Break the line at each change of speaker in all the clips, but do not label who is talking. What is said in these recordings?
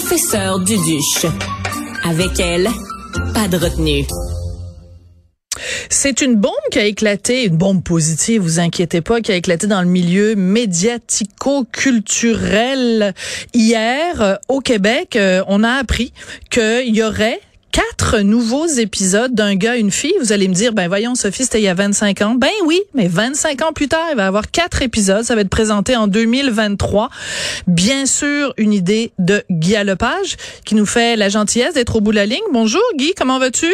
professeure Duduche. Avec elle, pas de retenue.
C'est une bombe qui a éclaté, une bombe positive, vous inquiétez pas, qui a éclaté dans le milieu médiatico-culturel hier euh, au Québec. Euh, on a appris qu'il y aurait quatre nouveaux épisodes d'un gars, une fille. Vous allez me dire, ben voyons, Sophie, c'était il y a 25 ans. Ben oui, mais 25 ans plus tard, il va y avoir quatre épisodes. Ça va être présenté en 2023. Bien sûr, une idée de Guy Lepage, qui nous fait la gentillesse d'être au bout de la ligne. Bonjour, Guy, comment vas-tu?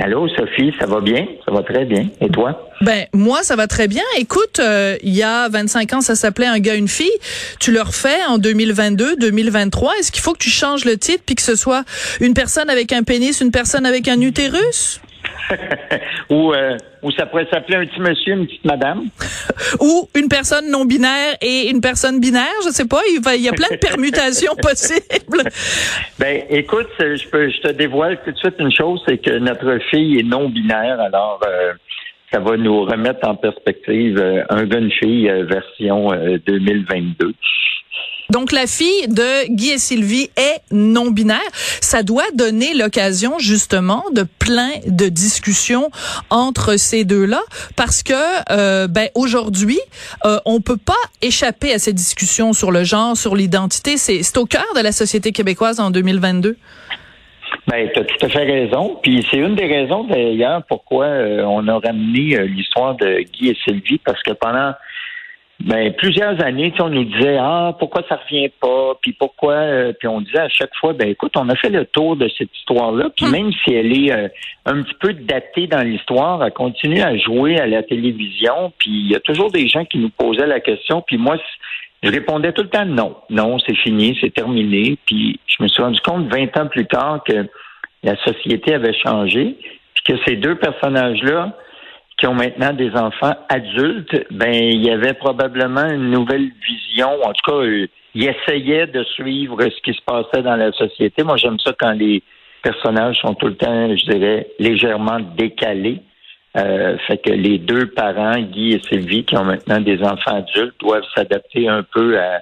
Allô, Sophie, ça va bien? Ça va très bien. Et toi?
Ben, moi, ça va très bien. Écoute, euh, il y a 25 ans, ça s'appelait Un gars, une fille. Tu le refais en 2022, 2023. Est-ce qu'il faut que tu changes le titre puis que ce soit une personne avec un pénis, une personne avec un utérus?
ou, euh, ou ça pourrait s'appeler un petit monsieur, une petite madame.
ou une personne non binaire et une personne binaire, je sais pas. Il, il y a plein de permutations possibles.
Ben, écoute, je, peux, je te dévoile tout de suite une chose, c'est que notre fille est non binaire, alors euh, ça va nous remettre en perspective euh, un gars, une fille version 2022.
Donc, la fille de Guy et Sylvie est non-binaire. Ça doit donner l'occasion, justement, de plein de discussions entre ces deux-là, parce que, euh, ben, aujourd'hui, euh, on peut pas échapper à ces discussions sur le genre, sur l'identité. C'est au cœur de la société québécoise en 2022.
Ben, tu as tout à fait raison. Puis c'est une des raisons d'ailleurs pourquoi euh, on a ramené euh, l'histoire de Guy et Sylvie, parce que pendant ben, plusieurs années, on nous disait Ah, pourquoi ça revient pas? Puis pourquoi? Euh, puis on disait à chaque fois, ben écoute, on a fait le tour de cette histoire-là, puis même si elle est euh, un petit peu datée dans l'histoire, elle continue à jouer à la télévision, puis il y a toujours des gens qui nous posaient la question, puis moi, je répondais tout le temps non, non, c'est fini, c'est terminé. Puis je me suis rendu compte 20 ans plus tard que la société avait changé, puis que ces deux personnages-là, qui ont maintenant des enfants adultes, ben il y avait probablement une nouvelle vision. En tout cas, euh, ils essayaient de suivre ce qui se passait dans la société. Moi, j'aime ça quand les personnages sont tout le temps, je dirais, légèrement décalés. Euh, fait que les deux parents, Guy et Sylvie, qui ont maintenant des enfants adultes, doivent s'adapter un peu à,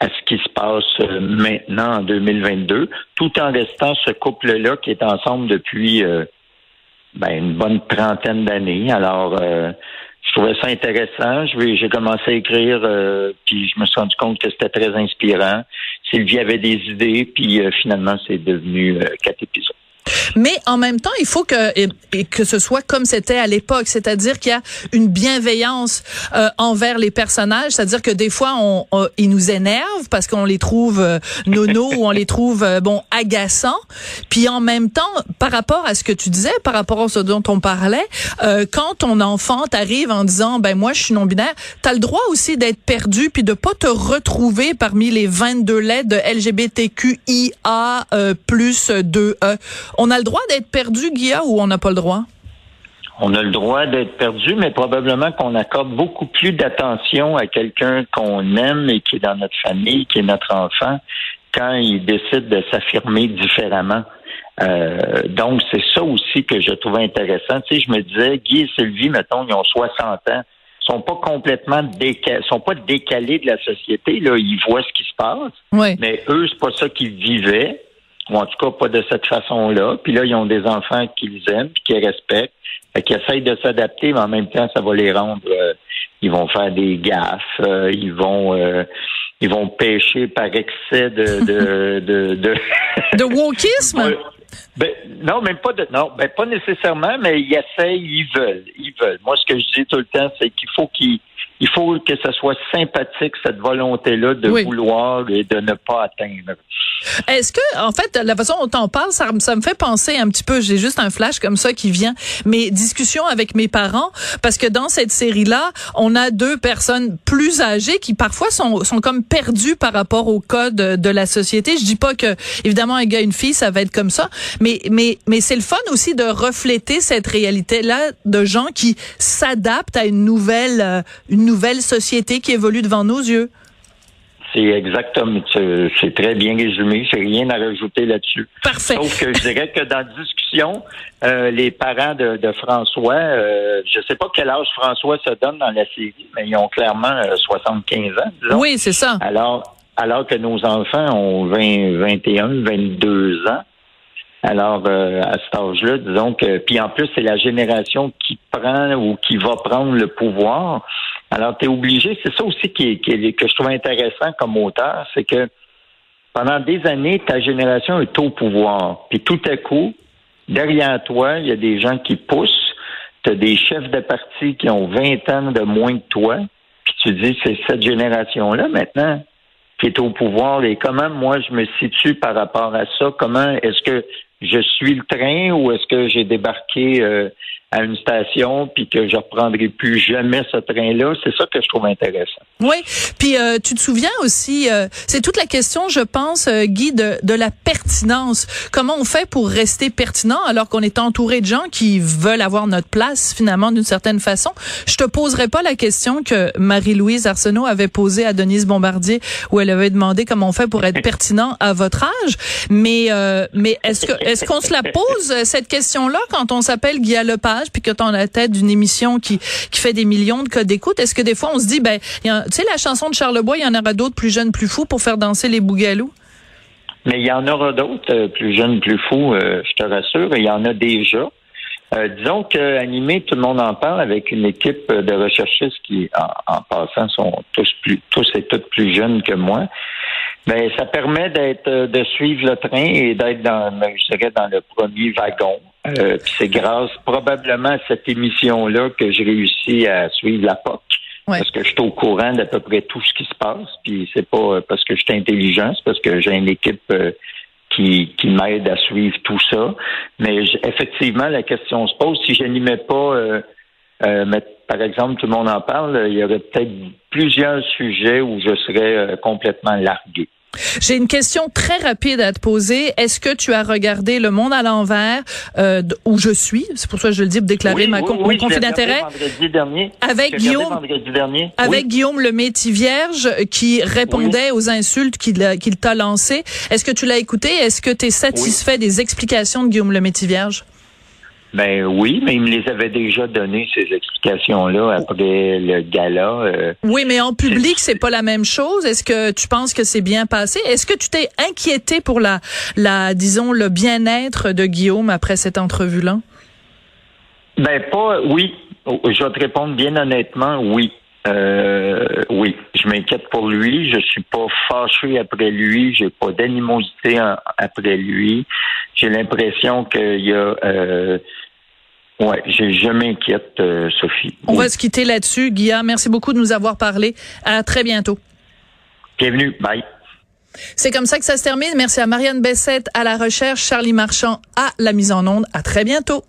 à ce qui se passe euh, maintenant en 2022, tout en restant ce couple-là qui est ensemble depuis euh, ben, une bonne trentaine d'années. Alors, euh, je trouvais ça intéressant. J'ai commencé à écrire, euh, puis je me suis rendu compte que c'était très inspirant. Sylvie avait des idées, puis euh, finalement, c'est devenu quatre épisodes.
Mais en même temps, il faut que que ce soit comme c'était à l'époque, c'est-à-dire qu'il y a une bienveillance euh, envers les personnages, c'est-à-dire que des fois on, ils nous énervent parce qu'on les trouve euh, nono ou on les trouve euh, bon agaçants. Puis en même temps, par rapport à ce que tu disais, par rapport à ce dont on parlait, euh, quand ton enfant t'arrive en disant ben moi je suis non binaire, tu as le droit aussi d'être perdu puis de pas te retrouver parmi les 22 lettres de LGBTQIA plus 2E. On a le droit d'être perdu, Guilla, ou on n'a pas le droit?
On a le droit d'être perdu, mais probablement qu'on accorde beaucoup plus d'attention à quelqu'un qu'on aime et qui est dans notre famille, qui est notre enfant, quand il décide de s'affirmer différemment. Euh, donc, c'est ça aussi que je trouvais intéressant. Tu sais, je me disais, Guy et Sylvie, mettons, ils ont 60 ans, sont pas complètement décalés, sont pas décalés de la société. Là, ils voient ce qui se passe, mais eux, c'est pas ça qu'ils vivaient ou en tout cas pas de cette façon-là. Puis là, ils ont des enfants qu'ils aiment, puis qu'ils respectent, fait qu'ils essayent de s'adapter, mais en même temps, ça va les rendre. Euh, ils vont faire des gaffes, euh, ils vont euh, ils vont pêcher par excès de de de de,
de wokisme?
Ben, non, même pas de non, ben pas nécessairement, mais ils essayent, ils veulent, ils veulent. Moi, ce que je dis tout le temps, c'est qu'il faut qu'ils il faut que ça soit sympathique, cette volonté-là de vouloir et de ne pas atteindre.
Est-ce que, en fait, la façon dont on parle, ça, ça me fait penser un petit peu, j'ai juste un flash comme ça qui vient, mes discussions avec mes parents, parce que dans cette série-là, on a deux personnes plus âgées qui parfois sont, sont comme perdues par rapport au code de la société. Je dis pas que, évidemment, un gars, une fille, ça va être comme ça, mais, mais, mais c'est le fun aussi de refléter cette réalité-là de gens qui s'adaptent à une nouvelle, euh, une nouvelle société qui évolue devant nos yeux.
C'est exactement, c'est très bien résumé. J'ai rien à rajouter là-dessus.
Parfait.
Sauf que je dirais que dans la discussion, euh, les parents de, François, euh, je sais pas quel âge François se donne dans la série, mais ils ont clairement 75 euh, ans.
Oui, c'est ça.
Alors, alors que nos enfants ont 20, 21, 22 ans. Alors, euh, à cet âge-là, disons que, puis en plus, c'est la génération qui prend ou qui va prendre le pouvoir. Alors, tu es obligé, c'est ça aussi qui, qui, que je trouve intéressant comme auteur, c'est que pendant des années, ta génération est au pouvoir. Puis tout à coup, derrière toi, il y a des gens qui poussent. Tu as des chefs de parti qui ont 20 ans de moins que toi. Puis tu dis, c'est cette génération-là maintenant qui est au pouvoir et comment moi je me situe par rapport à ça? Comment est-ce que je suis le train ou est-ce que j'ai débarqué euh, à une station puis que je reprendrai plus jamais ce train-là. C'est ça que je trouve intéressant.
Oui, puis euh, tu te souviens aussi, euh, c'est toute la question, je pense, euh, Guy, de, de, la pertinence. Comment on fait pour rester pertinent alors qu'on est entouré de gens qui veulent avoir notre place finalement d'une certaine façon? Je te poserai pas la question que Marie-Louise Arsenault avait posée à Denise Bombardier où elle avait demandé comment on fait pour être pertinent à votre âge, mais mais est-ce que est-ce qu'on se la pose cette question-là quand on s'appelle Guy Lepage? Puis que tu as la tête d'une émission qui, fait des millions de codes d'écoute, est-ce que des fois on se dit, ben, tu sais, la chanson de Charlebois, il y en aura d'autres plus jeunes, plus fous pour faire danser les bougalous?
Mais il y en aura d'autres euh, plus jeunes, plus fous, euh, je te rassure, il y en a déjà. Euh, disons qu'animé, tout le monde en parle avec une équipe de recherchistes qui, en, passant, sont tous plus, tous et toutes plus jeunes que moi. Mais ça permet d'être, de suivre le train et d'être dans le premier wagon. Euh, c'est grâce probablement à cette émission-là que j'ai réussi à suivre la POC. Parce que je suis au courant d'à peu près tout ce qui se passe. Puis c'est pas euh, parce que je suis intelligent, c'est parce que j'ai une équipe euh, qui, qui m'aide à suivre tout ça. Mais effectivement, la question se pose. Si je n'animais pas, mais, par exemple, tout le monde en parle, il y aurait peut-être plusieurs sujets où je serais complètement largué.
J'ai une question très rapide à te poser. Est-ce que tu as regardé Le Monde à l'envers, euh, où je suis, c'est pour ça que je le dis, pour déclarer ma mon conflit d'intérêt, avec Guillaume, avec Guillaume le Métis Vierge, qui répondait aux insultes qu'il qu'il t'a lancées. Est-ce que tu l'as écouté? Est-ce que tu es satisfait des explications de Guillaume le Métis Vierge?
Ben oui, mais il me les avait déjà donné ces explications-là après le gala. Euh.
oui, mais en public, c'est pas la même chose. Est-ce que tu penses que c'est bien passé? Est-ce que tu t'es inquiété pour la, la, disons, le bien-être de Guillaume après cette entrevue-là?
Ben pas. Oui, je vais te répondre bien honnêtement. Oui. Euh, oui, je m'inquiète pour lui. Je suis pas fâché après lui. J'ai pas d'animosité après lui. J'ai l'impression qu'il y a. Euh, ouais, je, je m'inquiète, euh, Sophie.
On va se quitter là-dessus, Guillaume. Merci beaucoup de nous avoir parlé. À très bientôt.
Bienvenue. Bye.
C'est comme ça que ça se termine. Merci à Marianne Bessette à la recherche, Charlie Marchand à la mise en onde. À très bientôt.